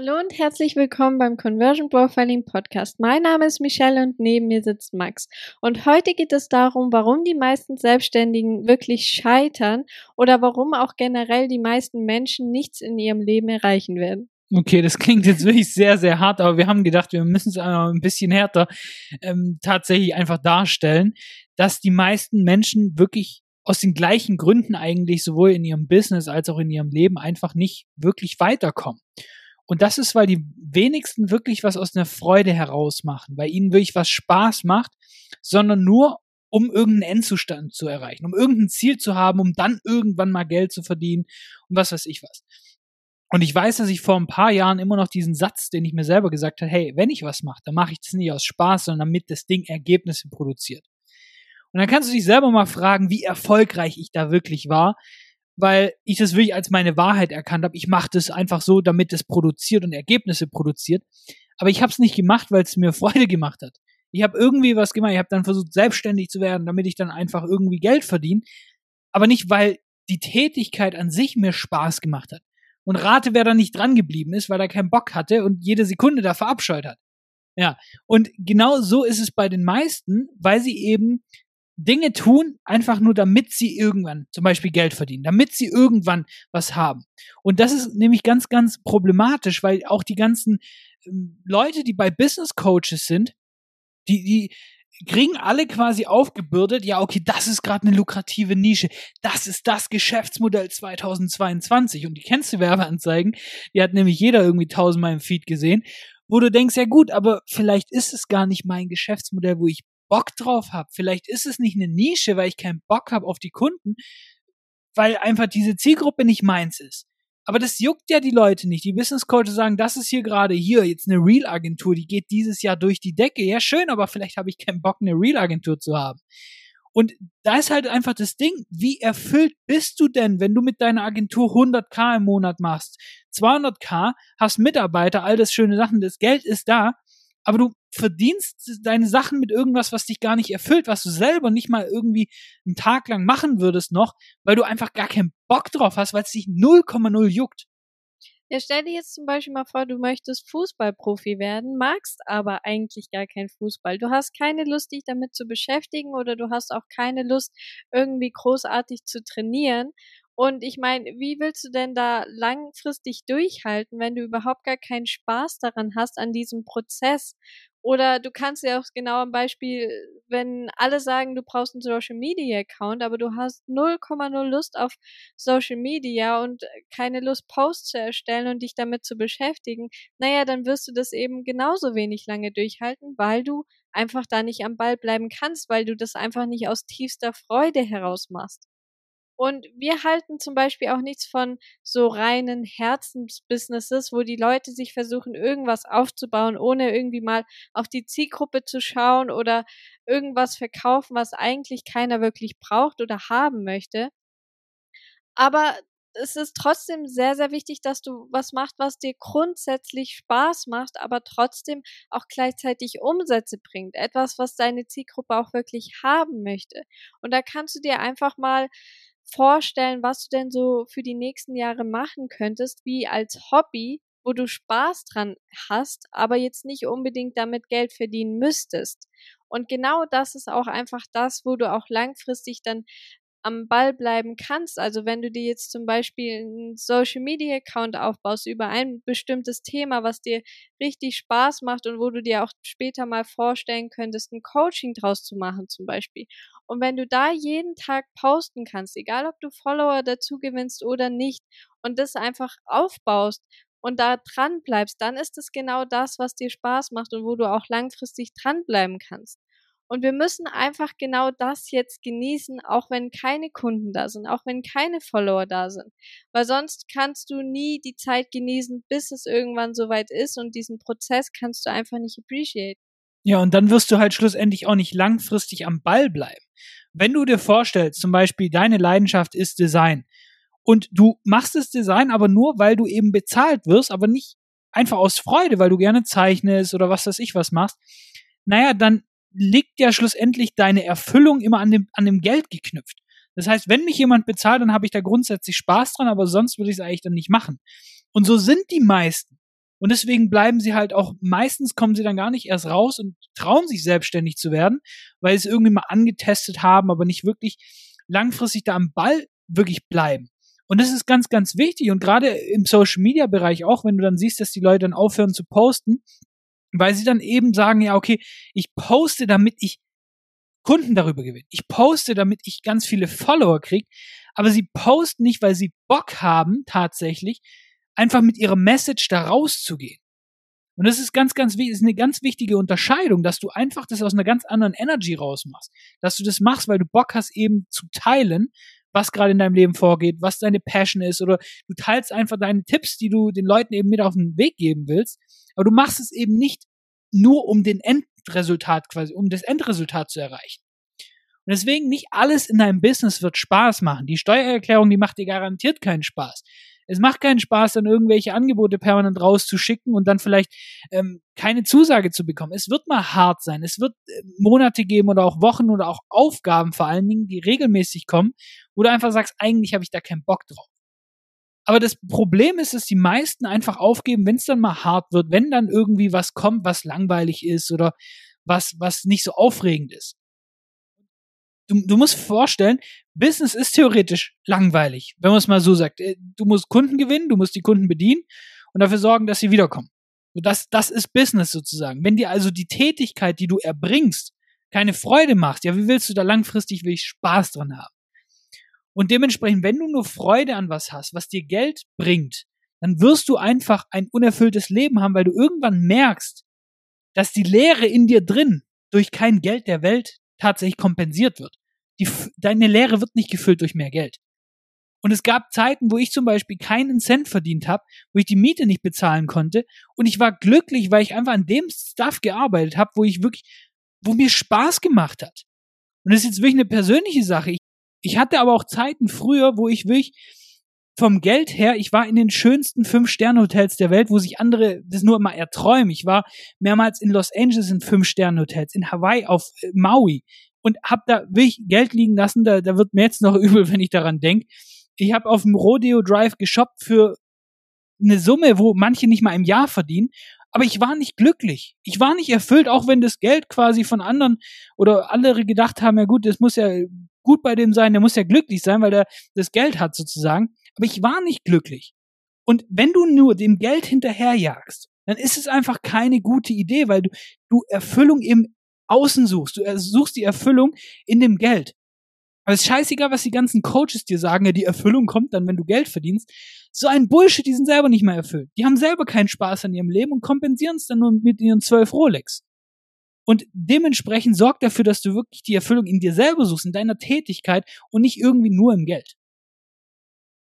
Hallo und herzlich willkommen beim Conversion Profiling Podcast. Mein Name ist Michelle und neben mir sitzt Max. Und heute geht es darum, warum die meisten Selbstständigen wirklich scheitern oder warum auch generell die meisten Menschen nichts in ihrem Leben erreichen werden. Okay, das klingt jetzt wirklich sehr, sehr hart, aber wir haben gedacht, wir müssen es ein bisschen härter ähm, tatsächlich einfach darstellen, dass die meisten Menschen wirklich aus den gleichen Gründen eigentlich sowohl in ihrem Business als auch in ihrem Leben einfach nicht wirklich weiterkommen. Und das ist, weil die wenigsten wirklich was aus einer Freude heraus machen, weil ihnen wirklich was Spaß macht, sondern nur um irgendeinen Endzustand zu erreichen, um irgendein Ziel zu haben, um dann irgendwann mal Geld zu verdienen und was weiß ich was. Und ich weiß, dass ich vor ein paar Jahren immer noch diesen Satz, den ich mir selber gesagt habe, hey, wenn ich was mache, dann mache ich das nicht aus Spaß, sondern damit das Ding Ergebnisse produziert. Und dann kannst du dich selber mal fragen, wie erfolgreich ich da wirklich war, weil ich das wirklich als meine Wahrheit erkannt habe. Ich mache das einfach so, damit es produziert und Ergebnisse produziert. Aber ich habe es nicht gemacht, weil es mir Freude gemacht hat. Ich habe irgendwie was gemacht. Ich habe dann versucht, selbstständig zu werden, damit ich dann einfach irgendwie Geld verdiene. Aber nicht, weil die Tätigkeit an sich mir Spaß gemacht hat. Und rate, wer da nicht dran geblieben ist, weil er keinen Bock hatte und jede Sekunde da verabscheut hat. Ja, und genau so ist es bei den meisten, weil sie eben Dinge tun, einfach nur damit sie irgendwann zum Beispiel Geld verdienen, damit sie irgendwann was haben. Und das ist nämlich ganz, ganz problematisch, weil auch die ganzen ähm, Leute, die bei Business Coaches sind, die, die kriegen alle quasi aufgebürdet, ja, okay, das ist gerade eine lukrative Nische, das ist das Geschäftsmodell 2022 und die kennst du Werbeanzeigen, die hat nämlich jeder irgendwie tausendmal im Feed gesehen, wo du denkst, ja gut, aber vielleicht ist es gar nicht mein Geschäftsmodell, wo ich Bock drauf habe. Vielleicht ist es nicht eine Nische, weil ich keinen Bock habe auf die Kunden, weil einfach diese Zielgruppe nicht meins ist. Aber das juckt ja die Leute nicht. Die Business Coaches sagen, das ist hier gerade hier jetzt eine Real Agentur, die geht dieses Jahr durch die Decke. Ja, schön, aber vielleicht habe ich keinen Bock, eine Real Agentur zu haben. Und da ist halt einfach das Ding, wie erfüllt bist du denn, wenn du mit deiner Agentur 100k im Monat machst, 200k, hast Mitarbeiter, all das schöne Sachen, das Geld ist da, aber du verdienst deine Sachen mit irgendwas, was dich gar nicht erfüllt, was du selber nicht mal irgendwie einen Tag lang machen würdest noch, weil du einfach gar keinen Bock drauf hast, weil es dich 0,0 juckt. Ja, stell dir jetzt zum Beispiel mal vor, du möchtest Fußballprofi werden, magst aber eigentlich gar keinen Fußball. Du hast keine Lust, dich damit zu beschäftigen oder du hast auch keine Lust, irgendwie großartig zu trainieren. Und ich meine, wie willst du denn da langfristig durchhalten, wenn du überhaupt gar keinen Spaß daran hast, an diesem Prozess? Oder du kannst ja auch genau am Beispiel, wenn alle sagen, du brauchst einen Social Media Account, aber du hast 0,0 Lust auf Social Media und keine Lust, Posts zu erstellen und dich damit zu beschäftigen, naja, dann wirst du das eben genauso wenig lange durchhalten, weil du einfach da nicht am Ball bleiben kannst, weil du das einfach nicht aus tiefster Freude heraus machst. Und wir halten zum Beispiel auch nichts von so reinen Herzensbusinesses, wo die Leute sich versuchen, irgendwas aufzubauen, ohne irgendwie mal auf die Zielgruppe zu schauen oder irgendwas verkaufen, was eigentlich keiner wirklich braucht oder haben möchte. Aber es ist trotzdem sehr, sehr wichtig, dass du was machst, was dir grundsätzlich Spaß macht, aber trotzdem auch gleichzeitig Umsätze bringt. Etwas, was deine Zielgruppe auch wirklich haben möchte. Und da kannst du dir einfach mal vorstellen, was du denn so für die nächsten Jahre machen könntest, wie als Hobby, wo du Spaß dran hast, aber jetzt nicht unbedingt damit Geld verdienen müsstest. Und genau das ist auch einfach das, wo du auch langfristig dann am Ball bleiben kannst. Also wenn du dir jetzt zum Beispiel einen Social Media Account aufbaust über ein bestimmtes Thema, was dir richtig Spaß macht und wo du dir auch später mal vorstellen könntest, ein Coaching draus zu machen zum Beispiel. Und wenn du da jeden Tag posten kannst, egal ob du Follower dazu gewinnst oder nicht, und das einfach aufbaust und da dran bleibst, dann ist es genau das, was dir Spaß macht und wo du auch langfristig dranbleiben kannst. Und wir müssen einfach genau das jetzt genießen, auch wenn keine Kunden da sind, auch wenn keine Follower da sind. Weil sonst kannst du nie die Zeit genießen, bis es irgendwann soweit ist und diesen Prozess kannst du einfach nicht appreciate. Ja, und dann wirst du halt schlussendlich auch nicht langfristig am Ball bleiben. Wenn du dir vorstellst, zum Beispiel deine Leidenschaft ist Design und du machst das Design aber nur, weil du eben bezahlt wirst, aber nicht einfach aus Freude, weil du gerne zeichnest oder was weiß ich was machst, naja, dann liegt ja schlussendlich deine Erfüllung immer an dem, an dem Geld geknüpft. Das heißt, wenn mich jemand bezahlt, dann habe ich da grundsätzlich Spaß dran, aber sonst würde ich es eigentlich dann nicht machen. Und so sind die meisten. Und deswegen bleiben sie halt auch, meistens kommen sie dann gar nicht erst raus und trauen sich selbstständig zu werden, weil sie es irgendwie mal angetestet haben, aber nicht wirklich langfristig da am Ball wirklich bleiben. Und das ist ganz, ganz wichtig. Und gerade im Social Media Bereich auch, wenn du dann siehst, dass die Leute dann aufhören zu posten, weil sie dann eben sagen, ja, okay, ich poste, damit ich Kunden darüber gewinne. Ich poste, damit ich ganz viele Follower kriege. Aber sie posten nicht, weil sie Bock haben, tatsächlich, einfach mit ihrer Message da rauszugehen. Und das ist ganz, ganz wichtig, ist eine ganz wichtige Unterscheidung, dass du einfach das aus einer ganz anderen Energy rausmachst. Dass du das machst, weil du Bock hast, eben zu teilen, was gerade in deinem Leben vorgeht, was deine Passion ist, oder du teilst einfach deine Tipps, die du den Leuten eben mit auf den Weg geben willst. Aber du machst es eben nicht nur um den Endresultat quasi, um das Endresultat zu erreichen. Und deswegen nicht alles in deinem Business wird Spaß machen. Die Steuererklärung, die macht dir garantiert keinen Spaß. Es macht keinen Spaß, dann irgendwelche Angebote permanent rauszuschicken und dann vielleicht ähm, keine Zusage zu bekommen. Es wird mal hart sein. Es wird äh, Monate geben oder auch Wochen oder auch Aufgaben vor allen Dingen, die regelmäßig kommen, wo du einfach sagst, eigentlich habe ich da keinen Bock drauf. Aber das Problem ist, dass die meisten einfach aufgeben, wenn es dann mal hart wird, wenn dann irgendwie was kommt, was langweilig ist oder was, was nicht so aufregend ist du, du musst vorstellen, Business ist theoretisch langweilig, wenn man es mal so sagt. Äh, du musst Kunden gewinnen, du musst die Kunden bedienen und dafür sorgen, dass sie wiederkommen. Das, das ist Business sozusagen. Wenn dir also die Tätigkeit, die du erbringst, keine Freude macht, ja, wie willst du da langfristig wirklich Spaß dran haben? Und dementsprechend, wenn du nur Freude an was hast, was dir Geld bringt, dann wirst du einfach ein unerfülltes Leben haben, weil du irgendwann merkst, dass die Leere in dir drin durch kein Geld der Welt tatsächlich kompensiert wird. Die, deine Lehre wird nicht gefüllt durch mehr Geld. Und es gab Zeiten, wo ich zum Beispiel keinen Cent verdient habe, wo ich die Miete nicht bezahlen konnte. Und ich war glücklich, weil ich einfach an dem Stuff gearbeitet habe, wo ich wirklich, wo mir Spaß gemacht hat. Und das ist jetzt wirklich eine persönliche Sache. Ich, ich hatte aber auch Zeiten früher, wo ich wirklich vom Geld her, ich war in den schönsten Fünf-Sterne-Hotels der Welt, wo sich andere das nur immer erträumen. Ich war mehrmals in Los Angeles in Fünf-Sterne-Hotels, in Hawaii auf äh, Maui und hab da wirklich Geld liegen lassen. Da, da wird mir jetzt noch übel, wenn ich daran denke. Ich habe auf dem Rodeo Drive geshoppt für eine Summe, wo manche nicht mal im Jahr verdienen. Aber ich war nicht glücklich. Ich war nicht erfüllt, auch wenn das Geld quasi von anderen oder andere gedacht haben, ja gut, das muss ja gut bei dem sein, der muss ja glücklich sein, weil der das Geld hat sozusagen aber ich war nicht glücklich. Und wenn du nur dem Geld hinterherjagst, dann ist es einfach keine gute Idee, weil du, du Erfüllung im Außen suchst. Du suchst die Erfüllung in dem Geld. Aber es ist scheißegal, was die ganzen Coaches dir sagen, ja, die Erfüllung kommt dann, wenn du Geld verdienst. So ein Bullshit, die sind selber nicht mehr erfüllt. Die haben selber keinen Spaß an ihrem Leben und kompensieren es dann nur mit ihren zwölf Rolex. Und dementsprechend sorg dafür, dass du wirklich die Erfüllung in dir selber suchst, in deiner Tätigkeit und nicht irgendwie nur im Geld.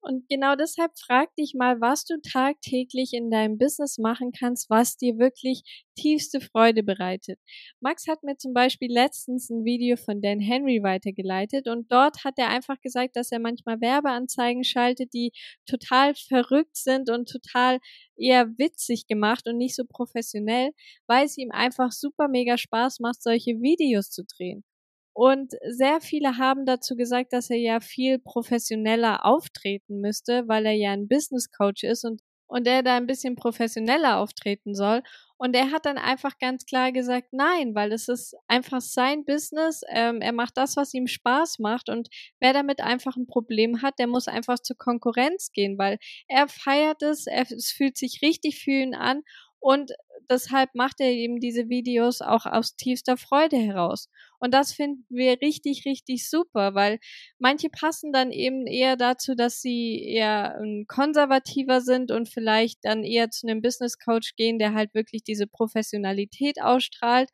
Und genau deshalb frag dich mal, was du tagtäglich in deinem Business machen kannst, was dir wirklich tiefste Freude bereitet. Max hat mir zum Beispiel letztens ein Video von Dan Henry weitergeleitet und dort hat er einfach gesagt, dass er manchmal Werbeanzeigen schaltet, die total verrückt sind und total eher witzig gemacht und nicht so professionell, weil es ihm einfach super mega Spaß macht, solche Videos zu drehen. Und sehr viele haben dazu gesagt, dass er ja viel professioneller auftreten müsste, weil er ja ein Business Coach ist und, und er da ein bisschen professioneller auftreten soll. Und er hat dann einfach ganz klar gesagt, nein, weil es ist einfach sein Business. Ähm, er macht das, was ihm Spaß macht. Und wer damit einfach ein Problem hat, der muss einfach zur Konkurrenz gehen, weil er feiert es, er, es fühlt sich richtig für ihn an. Und deshalb macht er eben diese Videos auch aus tiefster Freude heraus. Und das finden wir richtig, richtig super, weil manche passen dann eben eher dazu, dass sie eher konservativer sind und vielleicht dann eher zu einem Business Coach gehen, der halt wirklich diese Professionalität ausstrahlt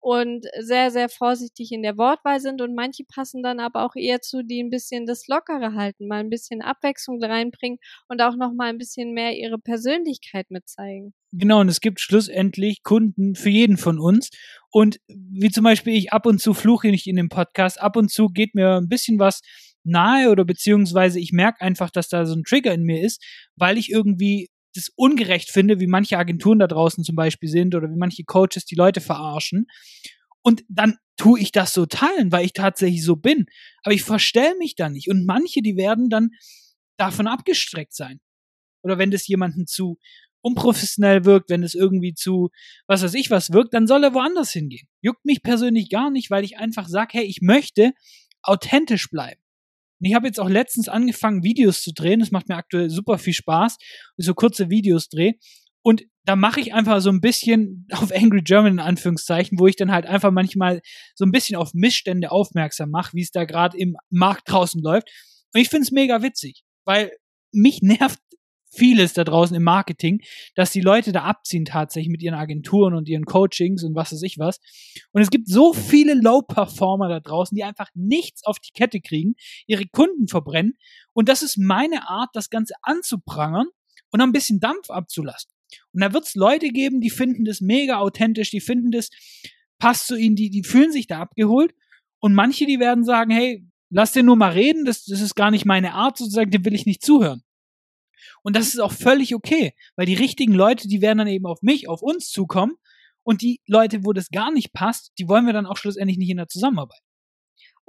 und sehr, sehr vorsichtig in der Wortwahl sind und manche passen dann aber auch eher zu, die ein bisschen das Lockere halten, mal ein bisschen Abwechslung reinbringen und auch noch mal ein bisschen mehr ihre Persönlichkeit mitzeigen. Genau, und es gibt schlussendlich Kunden für jeden von uns. Und wie zum Beispiel ich ab und zu fluche nicht in dem Podcast, ab und zu geht mir ein bisschen was nahe oder beziehungsweise ich merke einfach, dass da so ein Trigger in mir ist, weil ich irgendwie das ungerecht finde, wie manche Agenturen da draußen zum Beispiel sind oder wie manche Coaches die Leute verarschen. Und dann tue ich das so teilen, weil ich tatsächlich so bin. Aber ich verstell mich da nicht. Und manche, die werden dann davon abgestreckt sein. Oder wenn das jemanden zu unprofessionell wirkt, wenn es irgendwie zu, was weiß ich, was wirkt, dann soll er woanders hingehen. Juckt mich persönlich gar nicht, weil ich einfach sage, hey, ich möchte authentisch bleiben. Und ich habe jetzt auch letztens angefangen, Videos zu drehen. Das macht mir aktuell super viel Spaß, so kurze Videos drehe. Und da mache ich einfach so ein bisschen auf Angry German in Anführungszeichen, wo ich dann halt einfach manchmal so ein bisschen auf Missstände aufmerksam mache, wie es da gerade im Markt draußen läuft. Und ich finde es mega witzig, weil mich nervt vieles da draußen im Marketing, dass die Leute da abziehen tatsächlich mit ihren Agenturen und ihren Coachings und was weiß ich was. Und es gibt so viele Low-Performer da draußen, die einfach nichts auf die Kette kriegen, ihre Kunden verbrennen. Und das ist meine Art, das Ganze anzuprangern und ein bisschen Dampf abzulassen. Und da wird es Leute geben, die finden das mega authentisch, die finden das, passt zu ihnen, die, die fühlen sich da abgeholt. Und manche, die werden sagen, hey, lass den nur mal reden, das, das ist gar nicht meine Art, sozusagen, dem will ich nicht zuhören. Und das ist auch völlig okay, weil die richtigen Leute, die werden dann eben auf mich, auf uns zukommen. Und die Leute, wo das gar nicht passt, die wollen wir dann auch schlussendlich nicht in der Zusammenarbeit.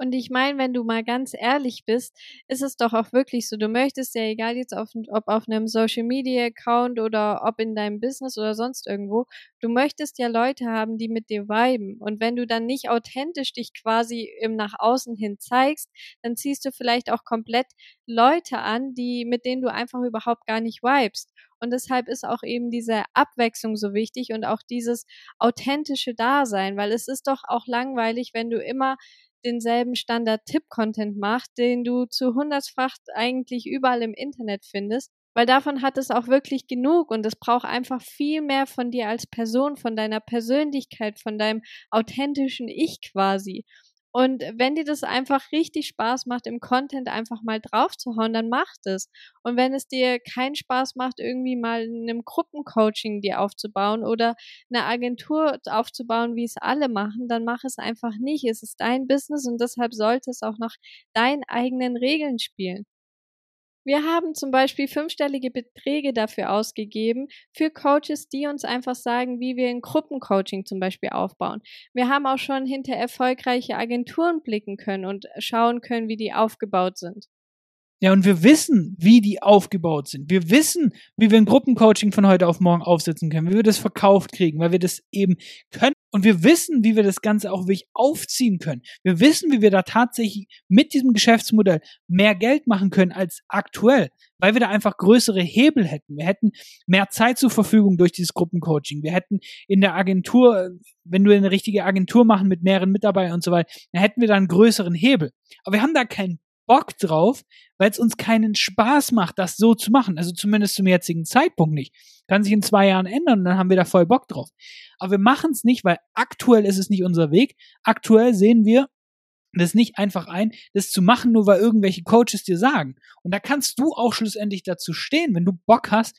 Und ich meine, wenn du mal ganz ehrlich bist, ist es doch auch wirklich so. Du möchtest ja, egal jetzt auf, ob auf einem Social Media Account oder ob in deinem Business oder sonst irgendwo, du möchtest ja Leute haben, die mit dir viben. Und wenn du dann nicht authentisch dich quasi im nach außen hin zeigst, dann ziehst du vielleicht auch komplett Leute an, die, mit denen du einfach überhaupt gar nicht vibest. Und deshalb ist auch eben diese Abwechslung so wichtig und auch dieses authentische Dasein, weil es ist doch auch langweilig, wenn du immer denselben Standard-Tipp-Content macht, den du zu hundertfach eigentlich überall im Internet findest, weil davon hat es auch wirklich genug und es braucht einfach viel mehr von dir als Person, von deiner Persönlichkeit, von deinem authentischen Ich quasi. Und wenn dir das einfach richtig Spaß macht, im Content einfach mal drauf zu hauen, dann mach es. Und wenn es dir keinen Spaß macht, irgendwie mal in einem Gruppencoaching dir aufzubauen oder eine Agentur aufzubauen, wie es alle machen, dann mach es einfach nicht. Es ist dein Business und deshalb sollte es auch nach deinen eigenen Regeln spielen. Wir haben zum Beispiel fünfstellige Beträge dafür ausgegeben, für Coaches, die uns einfach sagen, wie wir ein Gruppencoaching zum Beispiel aufbauen. Wir haben auch schon hinter erfolgreiche Agenturen blicken können und schauen können, wie die aufgebaut sind. Ja, und wir wissen, wie die aufgebaut sind. Wir wissen, wie wir ein Gruppencoaching von heute auf morgen aufsetzen können, wie wir das verkauft kriegen, weil wir das eben können. Und wir wissen, wie wir das Ganze auch wirklich aufziehen können. Wir wissen, wie wir da tatsächlich mit diesem Geschäftsmodell mehr Geld machen können als aktuell, weil wir da einfach größere Hebel hätten. Wir hätten mehr Zeit zur Verfügung durch dieses Gruppencoaching. Wir hätten in der Agentur, wenn wir eine richtige Agentur machen mit mehreren Mitarbeitern und so weiter, dann hätten wir da einen größeren Hebel. Aber wir haben da keinen Bock drauf, weil es uns keinen Spaß macht, das so zu machen. Also zumindest zum jetzigen Zeitpunkt nicht. Kann sich in zwei Jahren ändern und dann haben wir da voll Bock drauf. Aber wir machen es nicht, weil aktuell ist es nicht unser Weg. Aktuell sehen wir das nicht einfach ein, das zu machen, nur weil irgendwelche Coaches dir sagen. Und da kannst du auch schlussendlich dazu stehen, wenn du Bock hast,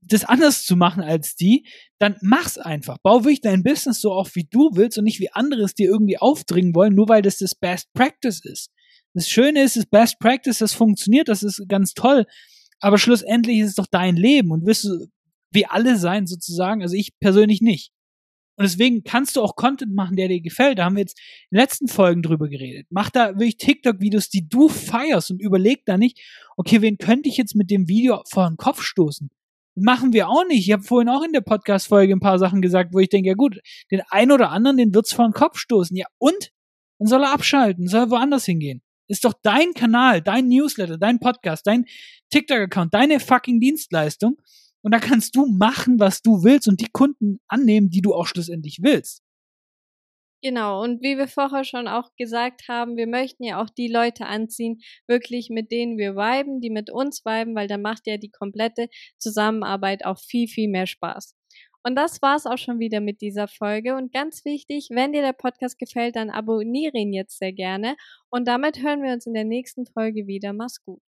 das anders zu machen als die, dann mach's einfach. Bau wirklich dein Business so auf, wie du willst und nicht wie andere es dir irgendwie aufdringen wollen, nur weil das das Best Practice ist. Das Schöne ist, das Best Practice, das funktioniert, das ist ganz toll. Aber schlussendlich ist es doch dein Leben und wirst du wie alle sein sozusagen. Also ich persönlich nicht. Und deswegen kannst du auch Content machen, der dir gefällt. Da haben wir jetzt in den letzten Folgen drüber geredet. Mach da wirklich TikTok-Videos, die du feierst und überleg da nicht, okay, wen könnte ich jetzt mit dem Video vor den Kopf stoßen? machen wir auch nicht. Ich habe vorhin auch in der Podcast-Folge ein paar Sachen gesagt, wo ich denke, ja gut, den einen oder anderen, den wird's vor den Kopf stoßen. Ja, und? Dann soll er abschalten, soll er woanders hingehen. Ist doch dein Kanal, dein Newsletter, dein Podcast, dein TikTok-Account, deine fucking Dienstleistung. Und da kannst du machen, was du willst und die Kunden annehmen, die du auch schlussendlich willst. Genau, und wie wir vorher schon auch gesagt haben, wir möchten ja auch die Leute anziehen, wirklich mit denen wir viben, die mit uns viben, weil dann macht ja die komplette Zusammenarbeit auch viel, viel mehr Spaß. Und das war's auch schon wieder mit dieser Folge. Und ganz wichtig, wenn dir der Podcast gefällt, dann abonniere ihn jetzt sehr gerne. Und damit hören wir uns in der nächsten Folge wieder. Mach's gut.